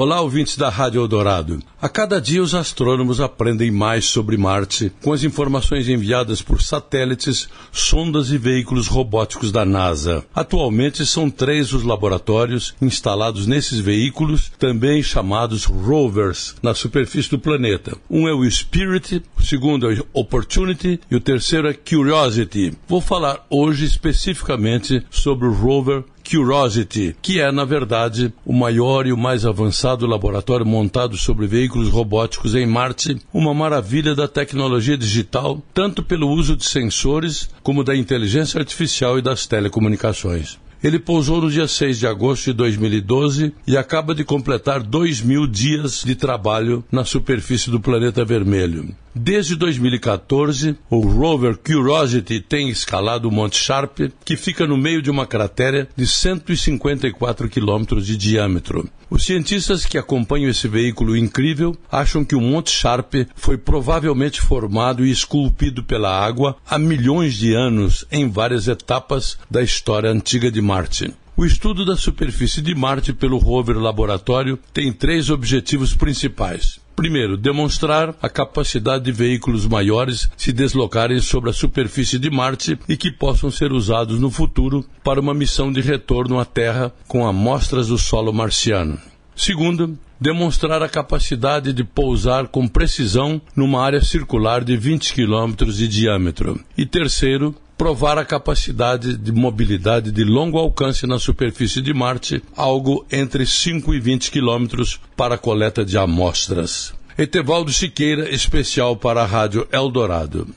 Olá, ouvintes da Rádio Eldorado. A cada dia os astrônomos aprendem mais sobre Marte com as informações enviadas por satélites, sondas e veículos robóticos da NASA. Atualmente são três os laboratórios instalados nesses veículos, também chamados rovers, na superfície do planeta. Um é o Spirit, o segundo é o Opportunity e o terceiro é Curiosity. Vou falar hoje especificamente sobre o rover Curiosity, que é, na verdade, o maior e o mais avançado laboratório montado sobre veículos robóticos em Marte, uma maravilha da tecnologia digital, tanto pelo uso de sensores como da inteligência artificial e das telecomunicações. Ele pousou no dia 6 de agosto de 2012 e acaba de completar dois mil dias de trabalho na superfície do planeta vermelho. Desde 2014, o rover Curiosity tem escalado o Monte Sharp, que fica no meio de uma cratera de 154 quilômetros de diâmetro. Os cientistas que acompanham esse veículo incrível acham que o Monte Sharp foi provavelmente formado e esculpido pela água há milhões de anos em várias etapas da história antiga de Marte. O estudo da superfície de Marte pelo rover laboratório tem três objetivos principais. Primeiro, demonstrar a capacidade de veículos maiores se deslocarem sobre a superfície de Marte e que possam ser usados no futuro para uma missão de retorno à Terra com amostras do solo marciano. Segundo, demonstrar a capacidade de pousar com precisão numa área circular de 20 quilômetros de diâmetro. E terceiro, provar a capacidade de mobilidade de longo alcance na superfície de Marte, algo entre 5 e 20 quilômetros para coleta de amostras. Etevaldo Siqueira, especial para a Rádio Eldorado.